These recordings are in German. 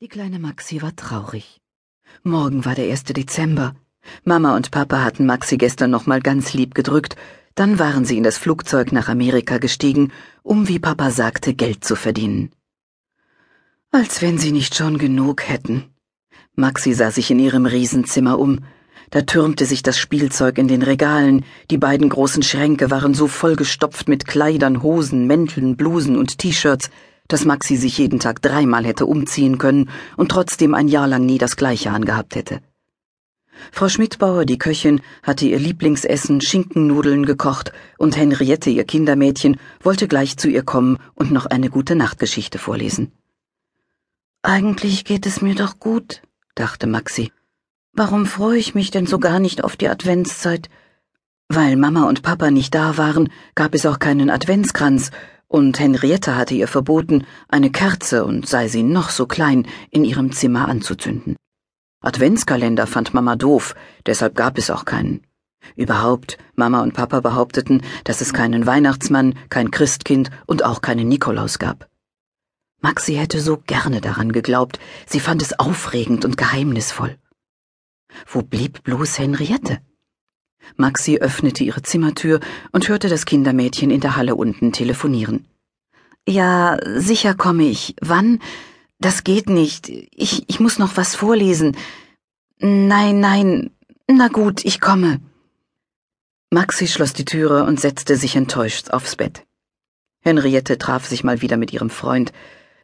Die kleine Maxi war traurig. Morgen war der 1. Dezember. Mama und Papa hatten Maxi gestern noch mal ganz lieb gedrückt, dann waren sie in das Flugzeug nach Amerika gestiegen, um, wie Papa sagte, Geld zu verdienen. Als wenn sie nicht schon genug hätten. Maxi sah sich in ihrem Riesenzimmer um. Da türmte sich das Spielzeug in den Regalen, die beiden großen Schränke waren so vollgestopft mit Kleidern, Hosen, Mänteln, Blusen und T-Shirts, dass Maxi sich jeden Tag dreimal hätte umziehen können und trotzdem ein Jahr lang nie das gleiche angehabt hätte. Frau Schmidbauer, die Köchin, hatte ihr Lieblingsessen Schinkennudeln gekocht und Henriette, ihr Kindermädchen, wollte gleich zu ihr kommen und noch eine gute Nachtgeschichte vorlesen. Eigentlich geht es mir doch gut, dachte Maxi. Warum freue ich mich denn so gar nicht auf die Adventszeit? Weil Mama und Papa nicht da waren, gab es auch keinen Adventskranz, und Henriette hatte ihr verboten, eine Kerze, und sei sie noch so klein, in ihrem Zimmer anzuzünden. Adventskalender fand Mama doof, deshalb gab es auch keinen. Überhaupt, Mama und Papa behaupteten, dass es keinen Weihnachtsmann, kein Christkind und auch keinen Nikolaus gab. Maxi hätte so gerne daran geglaubt, sie fand es aufregend und geheimnisvoll. Wo blieb bloß Henriette? Maxi öffnete ihre Zimmertür und hörte das Kindermädchen in der Halle unten telefonieren. Ja, sicher komme ich. Wann? Das geht nicht. Ich, ich muss noch was vorlesen. Nein, nein. Na gut, ich komme. Maxi schloss die Türe und setzte sich enttäuscht aufs Bett. Henriette traf sich mal wieder mit ihrem Freund.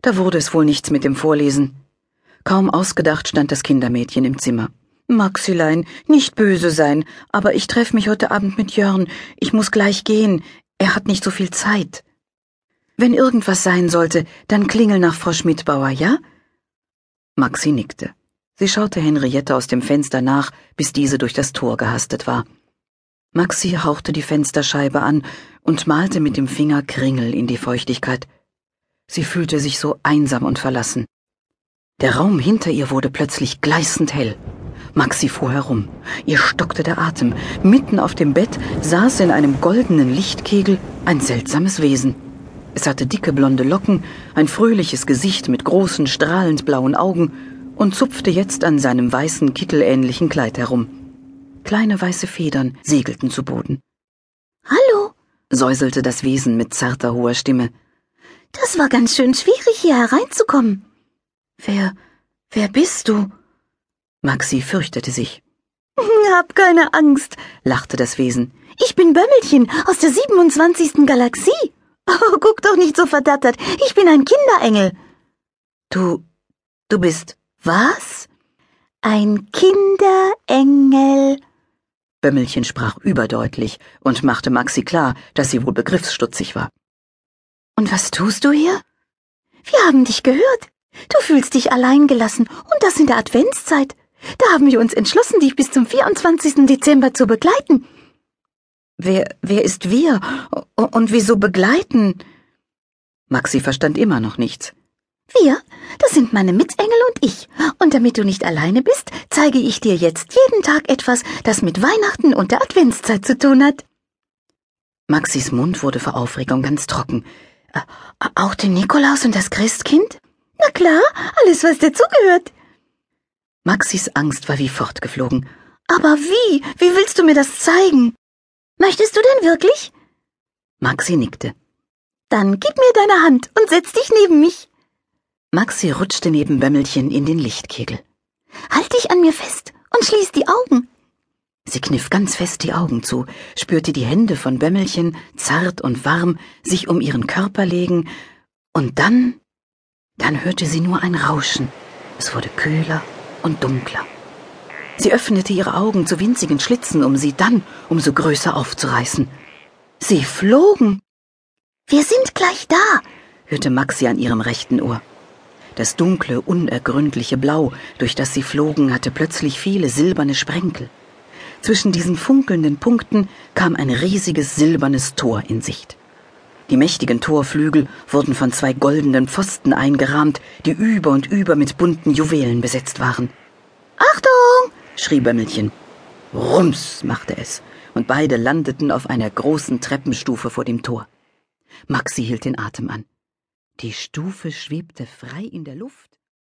Da wurde es wohl nichts mit dem Vorlesen. Kaum ausgedacht stand das Kindermädchen im Zimmer. Maxilein, nicht böse sein, aber ich treffe mich heute Abend mit Jörn. Ich muss gleich gehen. Er hat nicht so viel Zeit. Wenn irgendwas sein sollte, dann klingel nach Frau Schmidbauer, ja? Maxi nickte. Sie schaute Henriette aus dem Fenster nach, bis diese durch das Tor gehastet war. Maxi hauchte die Fensterscheibe an und malte mit dem Finger Kringel in die Feuchtigkeit. Sie fühlte sich so einsam und verlassen. Der Raum hinter ihr wurde plötzlich gleißend hell. Maxi fuhr herum. Ihr stockte der Atem. Mitten auf dem Bett saß in einem goldenen Lichtkegel ein seltsames Wesen. Es hatte dicke blonde Locken, ein fröhliches Gesicht mit großen, strahlend blauen Augen und zupfte jetzt an seinem weißen, kittelähnlichen Kleid herum. Kleine weiße Federn segelten zu Boden. Hallo, säuselte das Wesen mit zarter, hoher Stimme. Das war ganz schön schwierig, hier hereinzukommen. Wer, wer bist du? Maxi fürchtete sich. Hab keine Angst, lachte das Wesen. Ich bin Bömmelchen aus der 27. Galaxie. Oh, guck doch nicht so verdattert. Ich bin ein Kinderengel. Du, du bist was? Ein Kinderengel. Bömmelchen sprach überdeutlich und machte Maxi klar, dass sie wohl begriffsstutzig war. Und was tust du hier? Wir haben dich gehört. Du fühlst dich allein gelassen und das in der Adventszeit. Da haben wir uns entschlossen, dich bis zum 24. Dezember zu begleiten. Wer, wer ist wir? Und wieso begleiten? Maxi verstand immer noch nichts. Wir, das sind meine Mitengel und ich. Und damit du nicht alleine bist, zeige ich dir jetzt jeden Tag etwas, das mit Weihnachten und der Adventszeit zu tun hat. Maxis Mund wurde vor Aufregung ganz trocken. Äh, auch den Nikolaus und das Christkind? Na klar, alles, was dazugehört. Maxis Angst war wie fortgeflogen. Aber wie? Wie willst du mir das zeigen? Möchtest du denn wirklich? Maxi nickte. Dann gib mir deine Hand und setz dich neben mich. Maxi rutschte neben Bömmelchen in den Lichtkegel. Halt dich an mir fest und schließ die Augen. Sie kniff ganz fest die Augen zu, spürte die Hände von Bömmelchen, zart und warm, sich um ihren Körper legen, und dann, dann hörte sie nur ein Rauschen. Es wurde kühler und dunkler. Sie öffnete ihre Augen zu winzigen Schlitzen, um sie dann umso größer aufzureißen. Sie flogen. Wir sind gleich da, hörte Maxi an ihrem rechten Ohr. Das dunkle, unergründliche Blau, durch das sie flogen, hatte plötzlich viele silberne Sprenkel. Zwischen diesen funkelnden Punkten kam ein riesiges silbernes Tor in Sicht. Die mächtigen Torflügel wurden von zwei goldenen Pfosten eingerahmt, die über und über mit bunten Juwelen besetzt waren. Achtung! schrie Bömmelchen. Rums machte es, und beide landeten auf einer großen Treppenstufe vor dem Tor. Maxi hielt den Atem an. Die Stufe schwebte frei in der Luft.